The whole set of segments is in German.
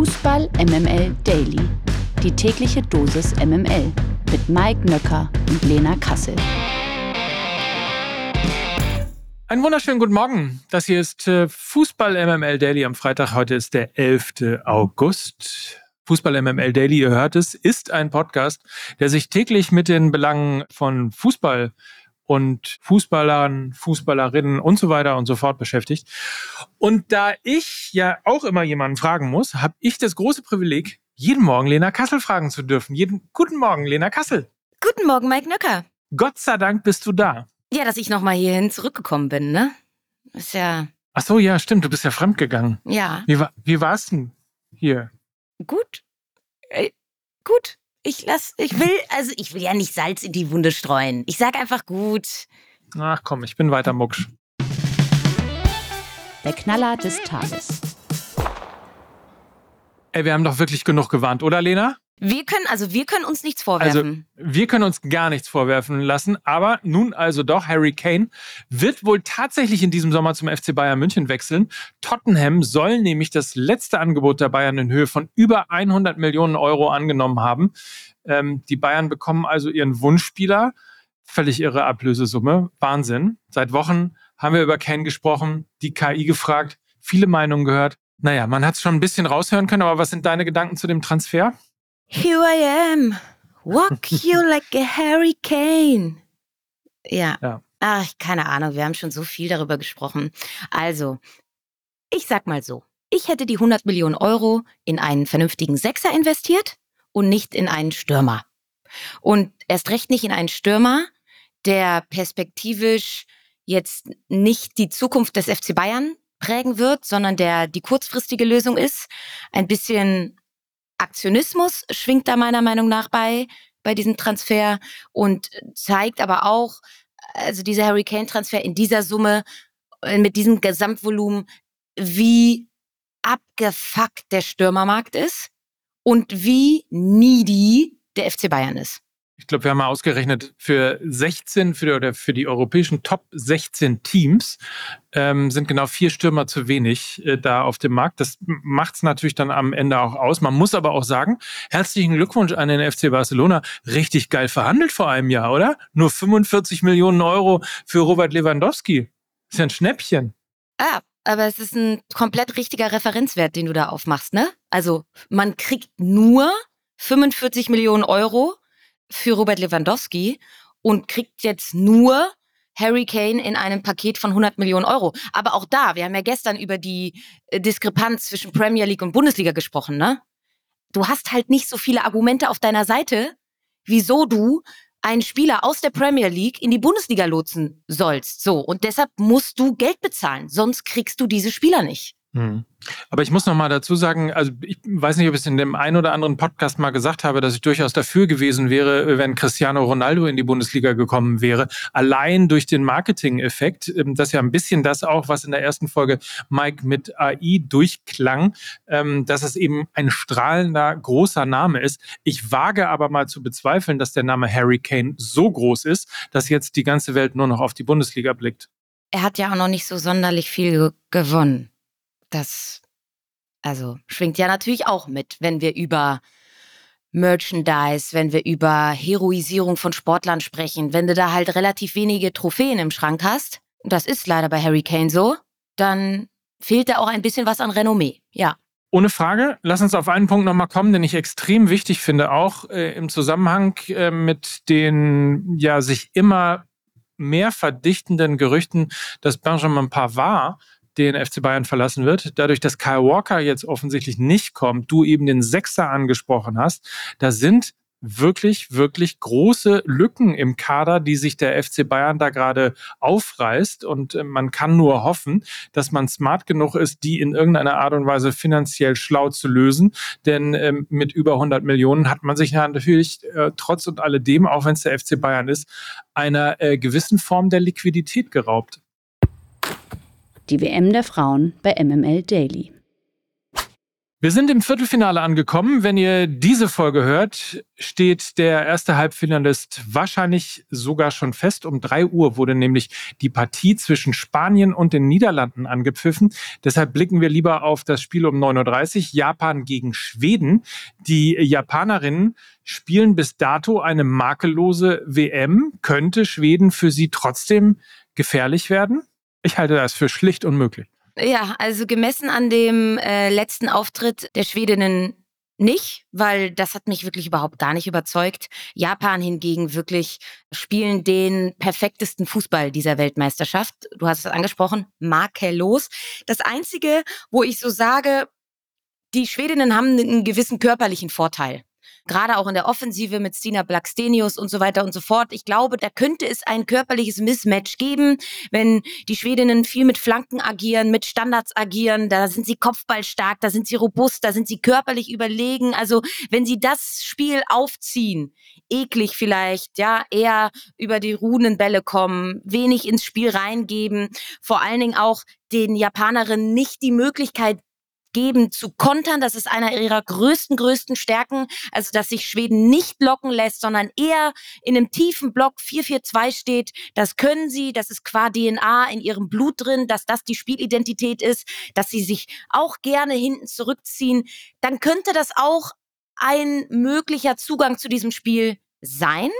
Fußball MML Daily. Die tägliche Dosis MML mit Mike Nöcker und Lena Kassel. Einen wunderschönen guten Morgen. Das hier ist äh, Fußball MML Daily am Freitag. Heute ist der 11. August. Fußball MML Daily, ihr hört es, ist ein Podcast, der sich täglich mit den Belangen von Fußball und Fußballern, Fußballerinnen und so weiter und so fort beschäftigt. Und da ich ja auch immer jemanden fragen muss, habe ich das große Privileg, jeden Morgen Lena Kassel fragen zu dürfen. Jeden guten Morgen, Lena Kassel. Guten Morgen, Mike Nöcker. Gott sei Dank bist du da. Ja, dass ich nochmal hierhin zurückgekommen bin, ne? Ist ja. Ach so, ja, stimmt. Du bist ja fremdgegangen. Ja. Wie, war, wie war's denn hier? Gut. Äh, gut. Ich lass, ich will, also ich will ja nicht Salz in die Wunde streuen. Ich sag einfach gut. Ach komm, ich bin weiter mucksch. Der Knaller des Tages. Ey, wir haben doch wirklich genug gewarnt, oder Lena? Wir können, also wir können uns nichts Also, vorwerfen. wir können uns gar nichts vorwerfen lassen, aber nun also doch, Harry Kane wird wohl tatsächlich in diesem Sommer zum FC Bayern München wechseln. Tottenham soll nämlich das letzte Angebot der Bayern in Höhe von über 100 Millionen Euro angenommen haben. Ähm, die Bayern bekommen also ihren Wunschspieler. Völlig irre Ablösesumme. Wahnsinn. Seit Wochen haben wir über Kane gesprochen, die KI gefragt, viele Meinungen gehört. Naja, man hat es schon ein bisschen raushören können, aber was sind deine Gedanken zu dem Transfer? Here I am. Walk you like a hurricane. Ja. Ja. Ach, keine Ahnung, wir haben schon so viel darüber gesprochen. Also, ich sag mal so. Ich hätte die 100 Millionen Euro in einen vernünftigen Sechser investiert und nicht in einen Stürmer. Und erst recht nicht in einen Stürmer, der perspektivisch jetzt nicht die Zukunft des FC Bayern prägen wird, sondern der die kurzfristige Lösung ist. Ein bisschen Aktionismus schwingt da meiner Meinung nach bei, bei diesem Transfer und zeigt aber auch, also dieser Harry Kane Transfer in dieser Summe, äh, mit diesem Gesamtvolumen, wie abgefuckt der Stürmermarkt ist und wie needy der FC Bayern ist. Ich glaube, wir haben mal ausgerechnet, für 16, für oder für die europäischen Top 16 Teams ähm, sind genau vier Stürmer zu wenig äh, da auf dem Markt. Das macht es natürlich dann am Ende auch aus. Man muss aber auch sagen, herzlichen Glückwunsch an den FC Barcelona. Richtig geil verhandelt vor einem Jahr, oder? Nur 45 Millionen Euro für Robert Lewandowski. Ist ja ein Schnäppchen. Ah, aber es ist ein komplett richtiger Referenzwert, den du da aufmachst, ne? Also man kriegt nur 45 Millionen Euro für Robert Lewandowski und kriegt jetzt nur Harry Kane in einem Paket von 100 Millionen Euro. Aber auch da, wir haben ja gestern über die äh, Diskrepanz zwischen Premier League und Bundesliga gesprochen, ne? Du hast halt nicht so viele Argumente auf deiner Seite, wieso du einen Spieler aus der Premier League in die Bundesliga lotsen sollst. So, und deshalb musst du Geld bezahlen, sonst kriegst du diese Spieler nicht. Hm. Aber ich muss noch mal dazu sagen, also ich weiß nicht, ob ich es in dem einen oder anderen Podcast mal gesagt habe, dass ich durchaus dafür gewesen wäre, wenn Cristiano Ronaldo in die Bundesliga gekommen wäre. Allein durch den Marketing-Effekt, ähm, das ist ja ein bisschen das auch, was in der ersten Folge Mike mit AI durchklang, ähm, dass es eben ein strahlender, großer Name ist. Ich wage aber mal zu bezweifeln, dass der Name Harry Kane so groß ist, dass jetzt die ganze Welt nur noch auf die Bundesliga blickt. Er hat ja auch noch nicht so sonderlich viel ge- gewonnen. Das, also, schwingt ja natürlich auch mit, wenn wir über Merchandise, wenn wir über Heroisierung von Sportlern sprechen, wenn du da halt relativ wenige Trophäen im Schrank hast, das ist leider bei Harry Kane so, dann fehlt da auch ein bisschen was an Renommee. Ja. Ohne Frage. Lass uns auf einen Punkt nochmal kommen, den ich extrem wichtig finde, auch äh, im Zusammenhang äh, mit den ja sich immer mehr verdichtenden Gerüchten, dass Benjamin Pavard den FC Bayern verlassen wird. Dadurch, dass Kyle Walker jetzt offensichtlich nicht kommt, du eben den Sechser angesprochen hast, da sind wirklich, wirklich große Lücken im Kader, die sich der FC Bayern da gerade aufreißt. Und äh, man kann nur hoffen, dass man smart genug ist, die in irgendeiner Art und Weise finanziell schlau zu lösen. Denn ähm, mit über 100 Millionen hat man sich ja natürlich äh, trotz und alledem, auch wenn es der FC Bayern ist, einer äh, gewissen Form der Liquidität geraubt. Die WM der Frauen bei MML Daily. Wir sind im Viertelfinale angekommen. Wenn ihr diese Folge hört, steht der erste Halbfinalist wahrscheinlich sogar schon fest. Um drei Uhr wurde nämlich die Partie zwischen Spanien und den Niederlanden angepfiffen. Deshalb blicken wir lieber auf das Spiel um 9.30 Uhr. Japan gegen Schweden. Die Japanerinnen spielen bis dato eine makellose WM. Könnte Schweden für sie trotzdem gefährlich werden? Ich halte das für schlicht unmöglich. Ja, also gemessen an dem äh, letzten Auftritt der Schwedinnen nicht, weil das hat mich wirklich überhaupt gar nicht überzeugt. Japan hingegen wirklich spielen den perfektesten Fußball dieser Weltmeisterschaft. Du hast es angesprochen, makellos. Das Einzige, wo ich so sage, die Schwedinnen haben einen gewissen körperlichen Vorteil gerade auch in der Offensive mit Stina Blackstenius und so weiter und so fort. Ich glaube, da könnte es ein körperliches Mismatch geben, wenn die Schwedinnen viel mit Flanken agieren, mit Standards agieren. Da sind sie kopfballstark, da sind sie robust, da sind sie körperlich überlegen. Also wenn sie das Spiel aufziehen, eklig vielleicht, ja, eher über die Runenbälle kommen, wenig ins Spiel reingeben, vor allen Dingen auch den Japanerinnen nicht die Möglichkeit geben zu kontern. Das ist einer ihrer größten, größten Stärken. Also, dass sich Schweden nicht locken lässt, sondern eher in einem tiefen Block 4-4-2 steht. Das können sie. Das ist qua DNA in ihrem Blut drin, dass das die Spielidentität ist, dass sie sich auch gerne hinten zurückziehen. Dann könnte das auch ein möglicher Zugang zu diesem Spiel sein.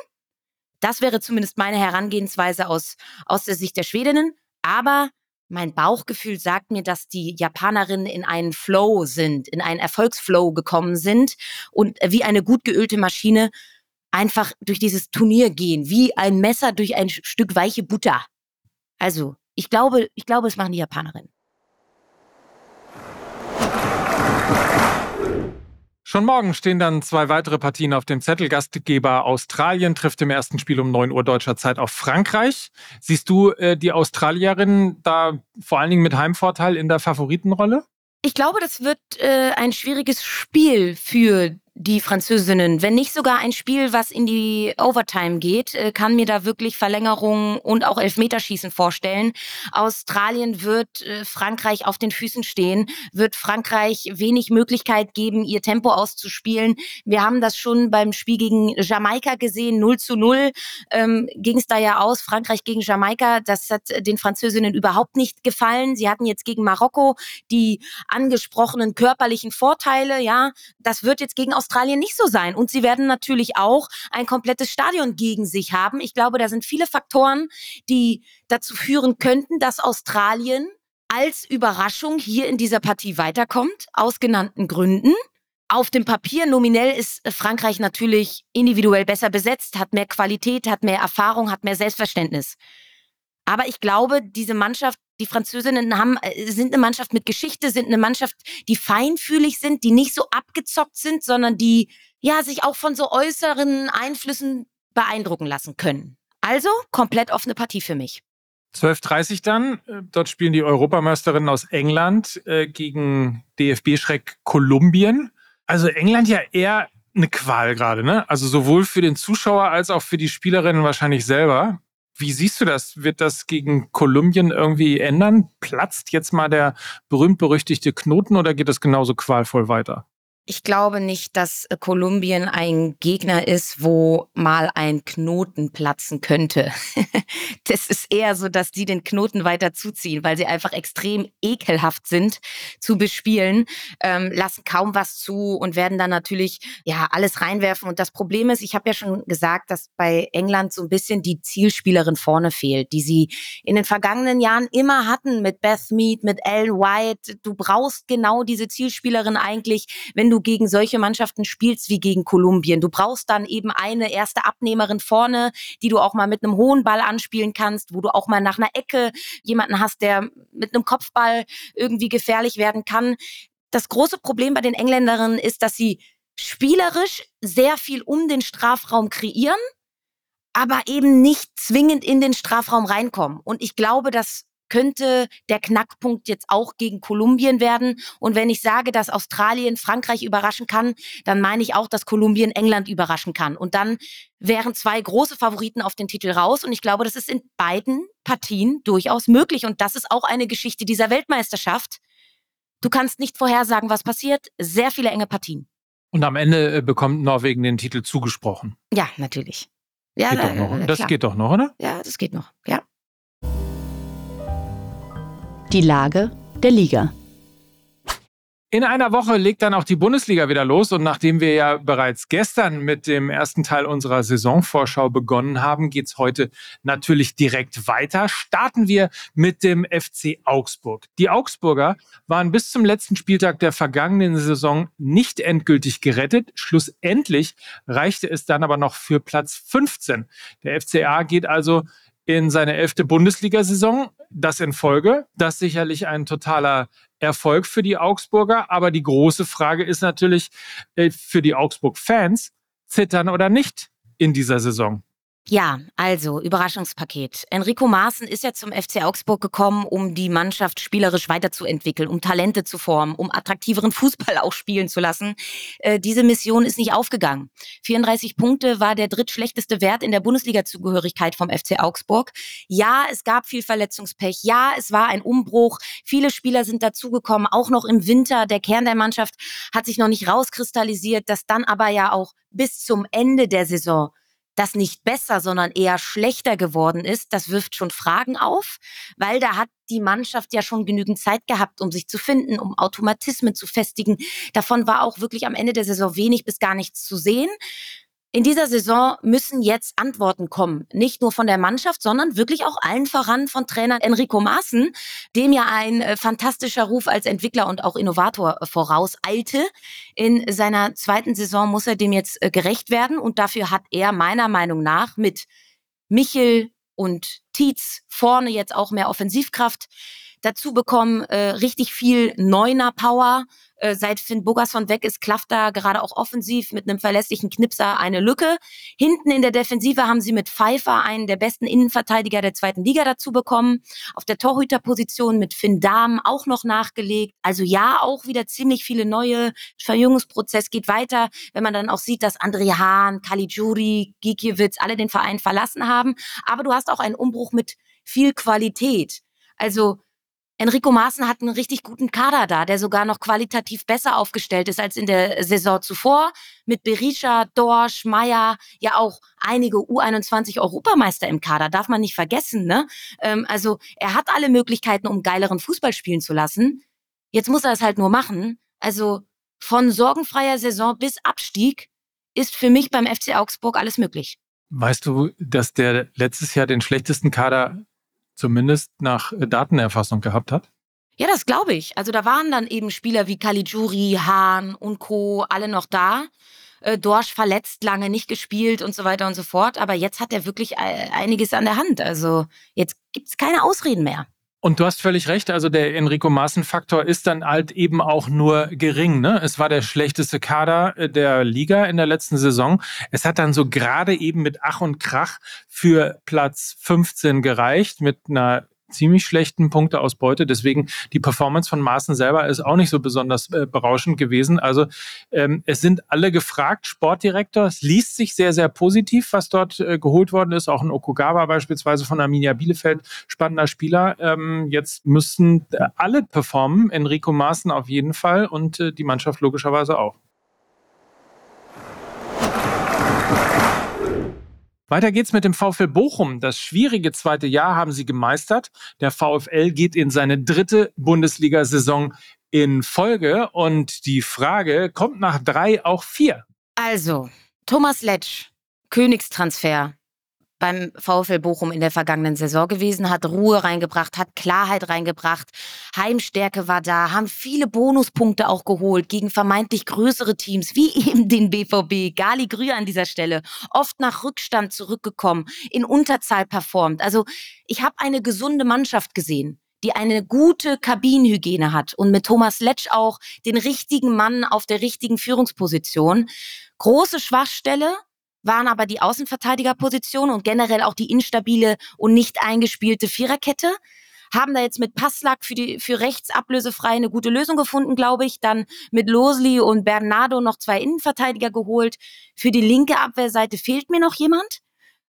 Das wäre zumindest meine Herangehensweise aus, aus der Sicht der Schwedinnen. Aber mein Bauchgefühl sagt mir, dass die Japanerinnen in einen Flow sind, in einen Erfolgsflow gekommen sind und wie eine gut geölte Maschine einfach durch dieses Turnier gehen, wie ein Messer durch ein Stück weiche Butter. Also, ich glaube, ich glaube, es machen die Japanerinnen. Schon morgen stehen dann zwei weitere Partien auf dem Zettel. Gastgeber Australien trifft im ersten Spiel um 9 Uhr deutscher Zeit auf Frankreich. Siehst du äh, die Australierinnen da vor allen Dingen mit Heimvorteil in der Favoritenrolle? Ich glaube, das wird äh, ein schwieriges Spiel für die Französinnen. Wenn nicht sogar ein Spiel, was in die Overtime geht, äh, kann mir da wirklich Verlängerungen und auch Elfmeterschießen vorstellen. Australien wird äh, Frankreich auf den Füßen stehen, wird Frankreich wenig Möglichkeit geben, ihr Tempo auszuspielen. Wir haben das schon beim Spiel gegen Jamaika gesehen, 0 zu 0 ähm, ging es da ja aus, Frankreich gegen Jamaika. Das hat den Französinnen überhaupt nicht gefallen. Sie hatten jetzt gegen Marokko die angesprochenen körperlichen Vorteile, ja. Das wird jetzt gegen Australien nicht so sein. Und sie werden natürlich auch ein komplettes Stadion gegen sich haben. Ich glaube, da sind viele Faktoren, die dazu führen könnten, dass Australien als Überraschung hier in dieser Partie weiterkommt, aus genannten Gründen. Auf dem Papier nominell ist Frankreich natürlich individuell besser besetzt, hat mehr Qualität, hat mehr Erfahrung, hat mehr Selbstverständnis. Aber ich glaube, diese Mannschaft die Französinnen haben, äh, sind eine Mannschaft mit Geschichte, sind eine Mannschaft, die feinfühlig sind, die nicht so abgezockt sind, sondern die ja sich auch von so äußeren Einflüssen beeindrucken lassen können. Also komplett offene Partie für mich. 12.30 dann, äh, dort spielen die Europameisterinnen aus England äh, gegen DFB-Schreck Kolumbien. Also England ja eher eine Qual gerade, ne? Also sowohl für den Zuschauer als auch für die Spielerinnen wahrscheinlich selber. Wie siehst du das? Wird das gegen Kolumbien irgendwie ändern? Platzt jetzt mal der berühmt-berüchtigte Knoten oder geht es genauso qualvoll weiter? Ich glaube nicht, dass äh, Kolumbien ein Gegner ist, wo mal ein Knoten platzen könnte. das ist eher so, dass die den Knoten weiter zuziehen, weil sie einfach extrem ekelhaft sind zu bespielen, ähm, lassen kaum was zu und werden dann natürlich ja alles reinwerfen. Und das Problem ist, ich habe ja schon gesagt, dass bei England so ein bisschen die Zielspielerin vorne fehlt, die sie in den vergangenen Jahren immer hatten mit Beth Mead, mit Ellen White. Du brauchst genau diese Zielspielerin eigentlich, wenn du gegen solche Mannschaften spielst wie gegen Kolumbien. Du brauchst dann eben eine erste Abnehmerin vorne, die du auch mal mit einem hohen Ball anspielen kannst, wo du auch mal nach einer Ecke jemanden hast, der mit einem Kopfball irgendwie gefährlich werden kann. Das große Problem bei den Engländerinnen ist, dass sie spielerisch sehr viel um den Strafraum kreieren, aber eben nicht zwingend in den Strafraum reinkommen. Und ich glaube, dass könnte der Knackpunkt jetzt auch gegen Kolumbien werden. Und wenn ich sage, dass Australien Frankreich überraschen kann, dann meine ich auch, dass Kolumbien England überraschen kann. Und dann wären zwei große Favoriten auf den Titel raus. Und ich glaube, das ist in beiden Partien durchaus möglich. Und das ist auch eine Geschichte dieser Weltmeisterschaft, Du kannst nicht vorhersagen, was passiert. Sehr viele enge Partien. Und am Ende äh, bekommt Norwegen den Titel zugesprochen. Ja, natürlich. Ja, geht da, doch noch. äh, Das klar. geht doch noch, oder? Ja, das geht noch. Ja. Die Lage der Liga. In einer Woche legt dann auch die Bundesliga wieder los und nachdem wir ja bereits gestern mit dem ersten Teil unserer Saisonvorschau begonnen haben, geht's heute natürlich direkt weiter. Starten wir mit dem FC Augsburg. Die Augsburger waren bis zum letzten Spieltag der vergangenen Saison nicht endgültig gerettet. Schlussendlich reichte es dann aber noch für Platz 15. Der FCA geht also in seine elfte Bundesliga-Saison. Das in Folge. Das sicherlich ein totaler Erfolg für die Augsburger. Aber die große Frage ist natürlich äh, für die Augsburg-Fans, zittern oder nicht in dieser Saison. Ja, also Überraschungspaket. Enrico Maaßen ist ja zum FC Augsburg gekommen, um die Mannschaft spielerisch weiterzuentwickeln, um Talente zu formen, um attraktiveren Fußball auch spielen zu lassen. Äh, diese Mission ist nicht aufgegangen. 34 Punkte war der drittschlechteste Wert in der Bundesliga-Zugehörigkeit vom FC Augsburg. Ja, es gab viel Verletzungspech. Ja, es war ein Umbruch. Viele Spieler sind dazugekommen, auch noch im Winter. Der Kern der Mannschaft hat sich noch nicht rauskristallisiert, dass dann aber ja auch bis zum Ende der Saison das nicht besser, sondern eher schlechter geworden ist, das wirft schon Fragen auf, weil da hat die Mannschaft ja schon genügend Zeit gehabt, um sich zu finden, um Automatismen zu festigen. Davon war auch wirklich am Ende der Saison wenig bis gar nichts zu sehen. In dieser Saison müssen jetzt Antworten kommen. Nicht nur von der Mannschaft, sondern wirklich auch allen voran von Trainer Enrico Maaßen, dem ja ein äh, fantastischer Ruf als Entwickler und auch Innovator äh, vorauseilte. In seiner zweiten Saison muss er dem jetzt äh, gerecht werden und dafür hat er meiner Meinung nach mit Michel und Tietz vorne jetzt auch mehr Offensivkraft dazu bekommen, äh, richtig viel Neuner Power. Äh, seit Finn Bogason weg ist, klafft da gerade auch offensiv mit einem verlässlichen Knipser eine Lücke. Hinten in der Defensive haben sie mit Pfeiffer einen der besten Innenverteidiger der zweiten Liga dazu bekommen. Auf der Torhüterposition mit Finn Dahm auch noch nachgelegt. Also ja, auch wieder ziemlich viele neue. Verjüngungsprozess geht weiter, wenn man dann auch sieht, dass André Hahn, Caligiuri, Gikiewicz alle den Verein verlassen haben. Aber du hast auch einen Umbruch mit viel Qualität. Also Enrico Maaßen hat einen richtig guten Kader da, der sogar noch qualitativ besser aufgestellt ist als in der Saison zuvor. Mit Berisha, Dorsch, Meier, ja auch einige U21-Europameister im Kader, darf man nicht vergessen. Ne? Ähm, also er hat alle Möglichkeiten, um geileren Fußball spielen zu lassen. Jetzt muss er es halt nur machen. Also von sorgenfreier Saison bis Abstieg ist für mich beim FC Augsburg alles möglich. Weißt du, dass der letztes Jahr den schlechtesten Kader zumindest nach äh, Datenerfassung gehabt hat? Ja, das glaube ich. Also da waren dann eben Spieler wie Caligiuri, Hahn und Co. alle noch da. Äh, Dorsch verletzt, lange nicht gespielt und so weiter und so fort. Aber jetzt hat er wirklich äh, einiges an der Hand. Also jetzt gibt's keine Ausreden mehr. Und du hast völlig recht, also der Enrico Maaßen-Faktor ist dann halt eben auch nur gering. Ne? Es war der schlechteste Kader äh, der Liga in der letzten Saison. Es hat dann so gerade eben mit Ach und Krach für Platz 15 gereicht, mit einer ziemlich schlechten Punkteausbeute. Deswegen die Performance von Maaßen selber ist auch nicht so besonders äh, berauschend gewesen. Also ähm, es sind alle gefragt. Sportdirektor, es liest sich sehr, sehr positiv, was dort äh, geholt worden ist. Auch ein Okugawa beispielsweise von Arminia Bielefeld, spannender Spieler. Ähm, jetzt müssen äh, alle performen. Enrico Maaßen auf jeden Fall und äh, die Mannschaft logischerweise auch. Weiter geht's mit dem VfL Bochum. Das schwierige zweite Jahr haben sie gemeistert. Der VfL geht in seine dritte Bundesliga-Saison in Folge und die Frage, kommt nach drei auch vier? Also, Thomas Letsch, Königstransfer beim VfL Bochum in der vergangenen Saison gewesen, hat Ruhe reingebracht, hat Klarheit reingebracht, Heimstärke war da, haben viele Bonuspunkte auch geholt gegen vermeintlich größere Teams, wie eben den BVB, Gali Grü an dieser Stelle, oft nach Rückstand zurückgekommen, in Unterzahl performt. Also ich habe eine gesunde Mannschaft gesehen die eine gute Kabinenhygiene hat und mit Thomas Letsch auch den richtigen Mann auf der richtigen Führungsposition. Große Schwachstelle, waren aber die Außenverteidigerposition und generell auch die instabile und nicht eingespielte Viererkette. Haben da jetzt mit Passlack für, die, für rechts ablösefrei eine gute Lösung gefunden, glaube ich. Dann mit Losli und Bernardo noch zwei Innenverteidiger geholt. Für die linke Abwehrseite fehlt mir noch jemand.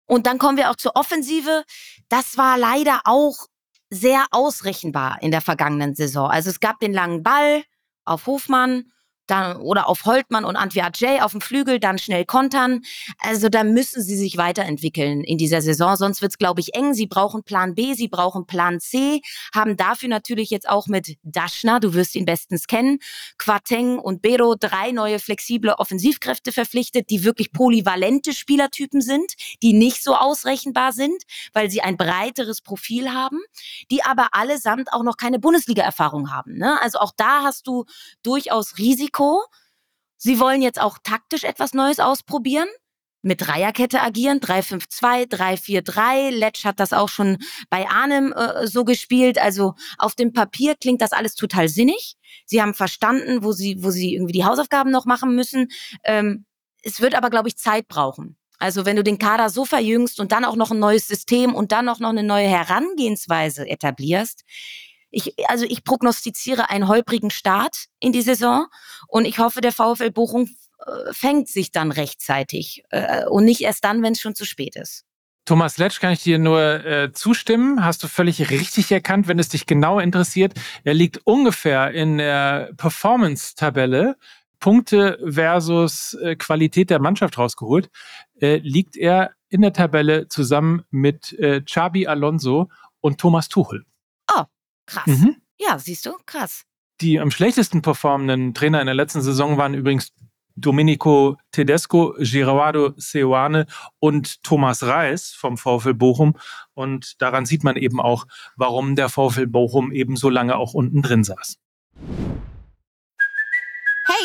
Und dann kommen wir auch zur Offensive. Das war leider auch sehr ausrechenbar in der vergangenen Saison. Also es gab den langen Ball auf Hofmann, dann, oder auf Holtmann und Antwi Ajay auf dem Flügel, dann schnell kontern. Also da müssen sie sich weiterentwickeln in dieser Saison, sonst wird's glaube ich, eng. Sie brauchen Plan B, sie brauchen Plan C, haben dafür natürlich jetzt auch mit Daschner, du wirst ihn bestens kennen, Quateng und Bero drei neue flexible Offensivkräfte verpflichtet, die wirklich polyvalente Spielertypen sind, die nicht so ausrechenbar sind, weil sie ein breiteres Profil haben, die aber allesamt auch noch keine Bundesliga-Erfahrung haben. Ne? Also auch da hast du durchaus Risiko Risiko. Sie wollen jetzt auch taktisch etwas Neues ausprobieren mit Dreierkette agieren, 3-5-2, 3-4-3. Letsch hat das auch schon bei Arnim äh, so gespielt. Also auf dem Papier klingt das alles total sinnig. Sie haben verstanden, wo sie, wo sie irgendwie die Hausaufgaben noch machen müssen. Ähm, es wird aber, glaube ich, Zeit brauchen. Also wenn du den Kader so verjüngst und dann auch noch ein neues System und dann auch noch eine neue Herangehensweise etablierst, ich, also ich prognostiziere einen holprigen Start in die Saison und ich hoffe, der VfL Bochum äh, fängt sich dann rechtzeitig äh, und nicht erst dann, wenn es schon zu spät ist. Thomas Letsch kann ich dir nur äh, zustimmen. Hast du völlig richtig erkannt, wenn es dich genau interessiert. Er liegt ungefähr in der Performance-Tabelle, Punkte versus äh, Qualität der Mannschaft rausgeholt, äh, liegt er in der Tabelle zusammen mit äh, Chabi Alonso und Thomas Tuchel. Krass. Mhm. Ja, siehst du, krass. Die am schlechtesten performenden Trainer in der letzten Saison waren übrigens Domenico Tedesco, Girardo Seoane und Thomas Reis vom VfL Bochum. Und daran sieht man eben auch, warum der VfL Bochum eben so lange auch unten drin saß.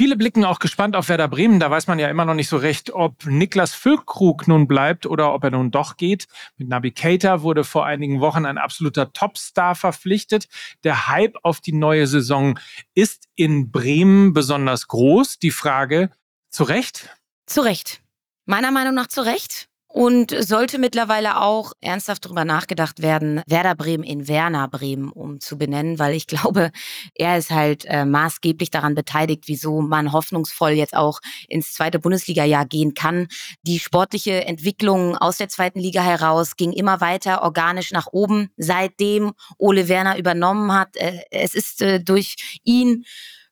Viele blicken auch gespannt auf Werder Bremen. Da weiß man ja immer noch nicht so recht, ob Niklas Füllkrug nun bleibt oder ob er nun doch geht. Mit Nabi Keita wurde vor einigen Wochen ein absoluter Topstar verpflichtet. Der Hype auf die neue Saison ist in Bremen besonders groß. Die Frage, zu Recht? Zu Recht. Meiner Meinung nach zu Recht. Und sollte mittlerweile auch ernsthaft darüber nachgedacht werden, Werder Bremen in Werner Bremen umzubenennen, weil ich glaube, er ist halt äh, maßgeblich daran beteiligt, wieso man hoffnungsvoll jetzt auch ins zweite Bundesliga-Jahr gehen kann. Die sportliche Entwicklung aus der zweiten Liga heraus ging immer weiter organisch nach oben, seitdem Ole Werner übernommen hat. Äh, es ist äh, durch ihn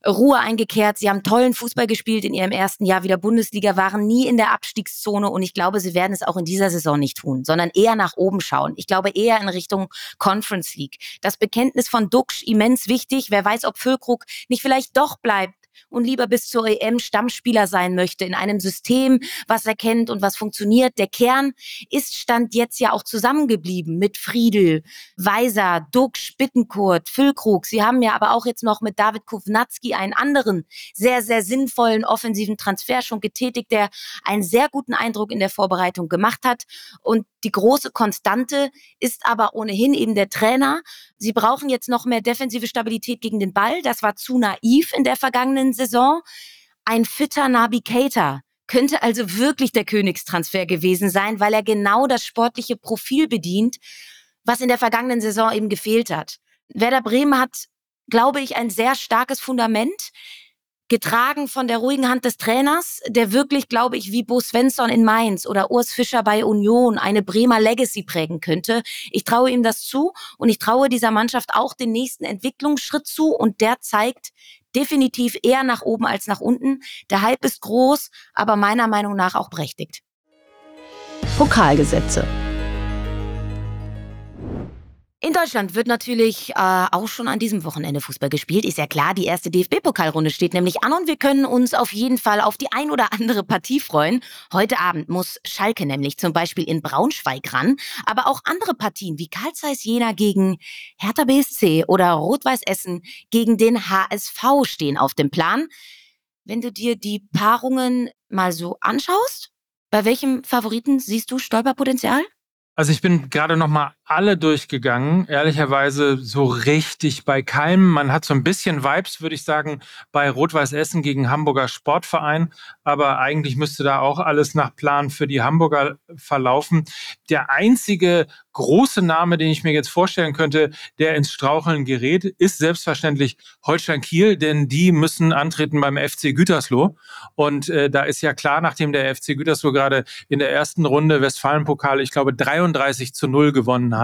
Ruhe eingekehrt. Sie haben tollen Fußball gespielt in ihrem ersten Jahr wieder Bundesliga, waren nie in der Abstiegszone und ich glaube, sie werden es auch in dieser Saison nicht tun, sondern eher nach oben schauen. Ich glaube eher in Richtung Conference League. Das Bekenntnis von Duxch immens wichtig. Wer weiß, ob Füllkrug nicht vielleicht doch bleibt und lieber bis zur EM Stammspieler sein möchte in einem System, was er kennt und was funktioniert. Der Kern ist Stand jetzt ja auch zusammengeblieben mit Friedel, Weiser, Duck, Spittenkurt, Füllkrug. Sie haben ja aber auch jetzt noch mit David Kovnatski einen anderen sehr, sehr sinnvollen offensiven Transfer schon getätigt, der einen sehr guten Eindruck in der Vorbereitung gemacht hat. Und die große Konstante ist aber ohnehin eben der Trainer. Sie brauchen jetzt noch mehr defensive Stabilität gegen den Ball. Das war zu naiv in der vergangenen Saison. Ein fitter Nabi Keita könnte also wirklich der Königstransfer gewesen sein, weil er genau das sportliche Profil bedient, was in der vergangenen Saison eben gefehlt hat. Werder Bremen hat, glaube ich, ein sehr starkes Fundament getragen von der ruhigen Hand des Trainers, der wirklich, glaube ich, wie Bo Svensson in Mainz oder Urs Fischer bei Union eine Bremer Legacy prägen könnte. Ich traue ihm das zu und ich traue dieser Mannschaft auch den nächsten Entwicklungsschritt zu und der zeigt definitiv eher nach oben als nach unten. Der Hype ist groß, aber meiner Meinung nach auch berechtigt. Pokalgesetze. In Deutschland wird natürlich äh, auch schon an diesem Wochenende Fußball gespielt. Ist ja klar, die erste DFB-Pokalrunde steht nämlich an und wir können uns auf jeden Fall auf die ein oder andere Partie freuen. Heute Abend muss Schalke nämlich zum Beispiel in Braunschweig ran, aber auch andere Partien wie Karl Zeiss Jena gegen Hertha BSC oder Rot-Weiß Essen gegen den HSV stehen auf dem Plan. Wenn du dir die Paarungen mal so anschaust, bei welchem Favoriten siehst du Stolperpotenzial? Also ich bin gerade noch mal alle durchgegangen. Ehrlicherweise so richtig bei keinem. Man hat so ein bisschen Vibes, würde ich sagen, bei Rot-Weiß Essen gegen Hamburger Sportverein. Aber eigentlich müsste da auch alles nach Plan für die Hamburger verlaufen. Der einzige große Name, den ich mir jetzt vorstellen könnte, der ins Straucheln gerät, ist selbstverständlich Holstein Kiel, denn die müssen antreten beim FC Gütersloh. Und äh, da ist ja klar, nachdem der FC Gütersloh gerade in der ersten Runde Westfalenpokal, ich glaube, 33 zu 0 gewonnen hat.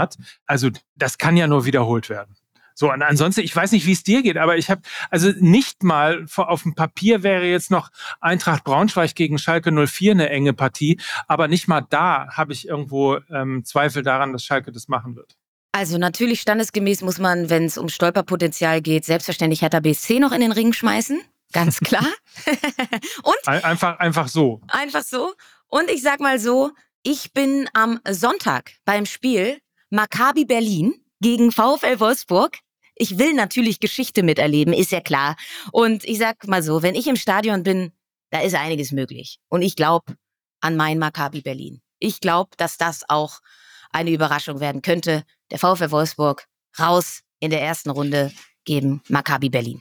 Also das kann ja nur wiederholt werden. So, und ansonsten, ich weiß nicht, wie es dir geht, aber ich habe, also nicht mal auf dem Papier wäre jetzt noch Eintracht Braunschweig gegen Schalke 04 eine enge Partie, aber nicht mal da habe ich irgendwo ähm, Zweifel daran, dass Schalke das machen wird. Also natürlich standesgemäß muss man, wenn es um Stolperpotenzial geht, selbstverständlich Hertha BSC noch in den Ring schmeißen. Ganz klar. und einfach, einfach so. Einfach so. Und ich sag mal so, ich bin am Sonntag beim Spiel Maccabi Berlin gegen VfL Wolfsburg. Ich will natürlich Geschichte miterleben, ist ja klar. Und ich sag mal so, wenn ich im Stadion bin, da ist einiges möglich. Und ich glaube an mein Maccabi Berlin. Ich glaube, dass das auch eine Überraschung werden könnte. Der VfL Wolfsburg raus in der ersten Runde geben Maccabi Berlin.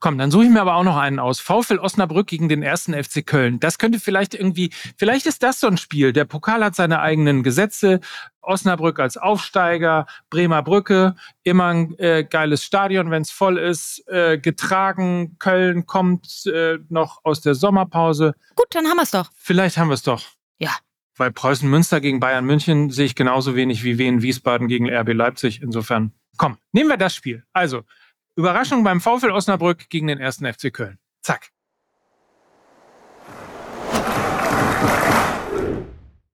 Komm, dann suche ich mir aber auch noch einen aus. VfL Osnabrück gegen den ersten FC Köln. Das könnte vielleicht irgendwie, vielleicht ist das so ein Spiel. Der Pokal hat seine eigenen Gesetze. Osnabrück als Aufsteiger, Bremer Brücke, immer ein äh, geiles Stadion, wenn es voll ist, äh, getragen. Köln kommt äh, noch aus der Sommerpause. Gut, dann haben wir es doch. Vielleicht haben wir es doch. Ja. Weil Preußen Münster gegen Bayern München sehe ich genauso wenig wie Wien Wiesbaden gegen RB Leipzig. Insofern, komm, nehmen wir das Spiel. Also, Überraschung beim VfL Osnabrück gegen den ersten FC Köln. Zack.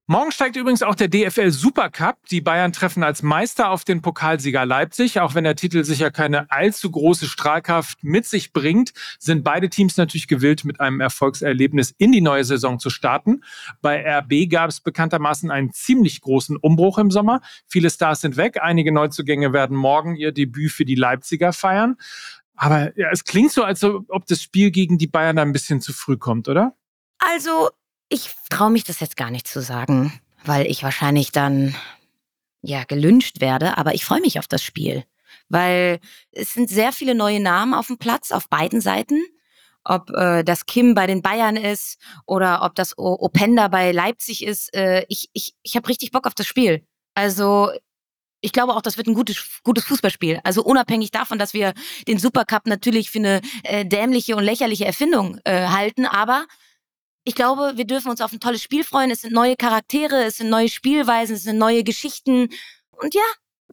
Morgen steigt übrigens auch der DFL Supercup. Die Bayern treffen als Meister auf den Pokalsieger Leipzig. Auch wenn der Titel sicher keine allzu große Strahlkraft mit sich bringt, sind beide Teams natürlich gewillt, mit einem Erfolgserlebnis in die neue Saison zu starten. Bei RB gab es bekanntermaßen einen ziemlich großen Umbruch im Sommer. Viele Stars sind weg. Einige Neuzugänge werden morgen ihr Debüt für die Leipziger feiern. Aber ja, es klingt so, als ob das Spiel gegen die Bayern da ein bisschen zu früh kommt, oder? Also, ich traue mich das jetzt gar nicht zu sagen, weil ich wahrscheinlich dann ja gelünscht werde, aber ich freue mich auf das Spiel, weil es sind sehr viele neue Namen auf dem Platz auf beiden Seiten. Ob äh, das Kim bei den Bayern ist oder ob das o Openda bei Leipzig ist. Äh, ich ich, ich habe richtig Bock auf das Spiel. Also ich glaube auch, das wird ein gutes, gutes Fußballspiel. Also unabhängig davon, dass wir den Supercup natürlich für eine äh, dämliche und lächerliche Erfindung äh, halten, aber ich glaube, wir dürfen uns auf ein tolles Spiel freuen. Es sind neue Charaktere, es sind neue Spielweisen, es sind neue Geschichten. Und ja,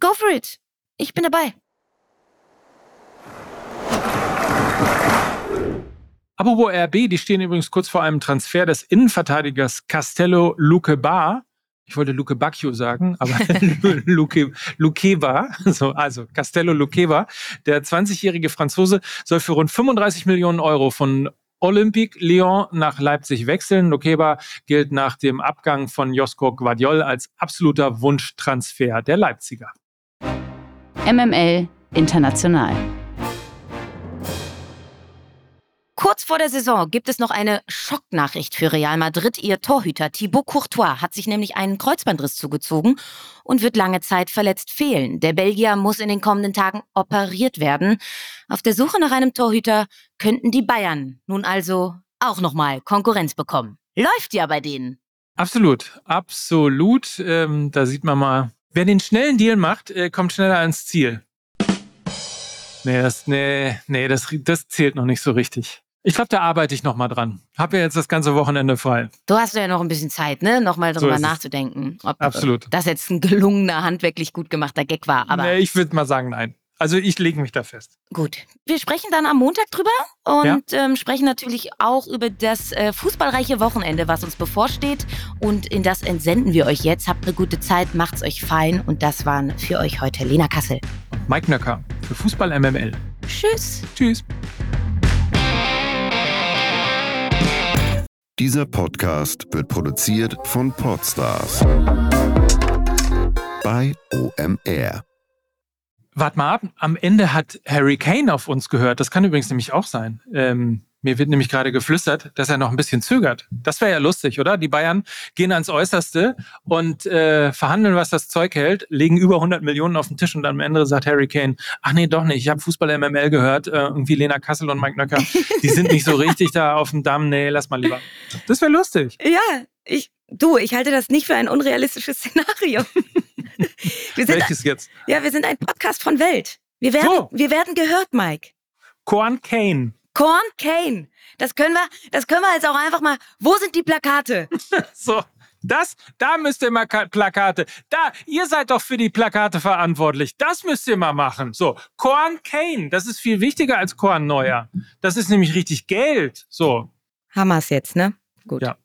go for it. Ich bin dabei. Apropos RB, die stehen übrigens kurz vor einem Transfer des Innenverteidigers Castello Luqueba. Ich wollte Luke Bacchio sagen, aber Luke, Lukeba, so, also Castello Luqueba, der 20-jährige Franzose, soll für rund 35 Millionen Euro von Olympique Lyon nach Leipzig wechseln. Lokeba gilt nach dem Abgang von Josko Guardiol als absoluter Wunschtransfer der Leipziger. MML International. Kurz vor der Saison gibt es noch eine Schocknachricht für Real Madrid. Ihr Torhüter Thibaut Courtois hat sich nämlich einen Kreuzbandriss zugezogen und wird lange Zeit verletzt fehlen. Der Belgier muss in den kommenden Tagen operiert werden. Auf der Suche nach einem Torhüter könnten die Bayern nun also auch nochmal Konkurrenz bekommen. Läuft ja bei denen. Absolut, absolut. Ähm, da sieht man mal, wer den schnellen Deal macht, äh, kommt schneller ans Ziel. Nee, das, nee, nee, das, das zählt noch nicht so richtig. Ich glaube, da arbeite ich noch mal dran. Hab ja jetzt das ganze Wochenende frei. Du hast ja noch ein bisschen Zeit, ne? Nochmal drüber so nachzudenken, ob Absolut. das jetzt ein gelungener, handwerklich gut gemachter Gag war. Aber nee, ich würde mal sagen, nein. Also ich lege mich da fest. Gut. Wir sprechen dann am Montag drüber und ja. ähm, sprechen natürlich auch über das äh, fußballreiche Wochenende, was uns bevorsteht. Und in das entsenden wir euch jetzt. Habt eine gute Zeit, macht's euch fein. Und das waren für euch heute Lena Kassel. Mike Nöcker für Fußball MML. Tschüss. Tschüss. Dieser Podcast wird produziert von Podstars bei OMR. Warte mal ab, am Ende hat Harry Kane auf uns gehört. Das kann übrigens nämlich auch sein. Ähm, Mir wird nämlich gerade geflüstert, dass er noch ein bisschen zögert. Das wäre ja lustig, oder? Die Bayern gehen ans Äußerste und äh, verhandeln, was das Zeug hält, legen über 100 Millionen auf den Tisch und dann am Ende sagt Harry Kane, ach nee, doch nicht, ich habe Fußball MML gehört, äh, irgendwie Lena Kassel und Mike Nöcker, die sind nicht so richtig da auf dem Damm, nee, lass mal lieber. Das wäre lustig. Ja, ich, du, ich halte das nicht für ein unrealistisches Szenario. wir sind, Welches jetzt? ja, wir sind ein Podcast von Welt. Wir werden, So. wir werden gehört, Mike. Korn Kane. Korn Kane. Das können wir, das können wir jetzt auch einfach mal. Wo sind die Plakate? So, das, da müsst ihr mal Ka- Plakate. Da, ihr seid doch für die Plakate verantwortlich. Das müsst ihr mal machen. So, Korn Kane, das ist viel wichtiger als Korn Neuer. Das ist nämlich richtig Geld. So, Hammers jetzt, ne? Gut. Ja.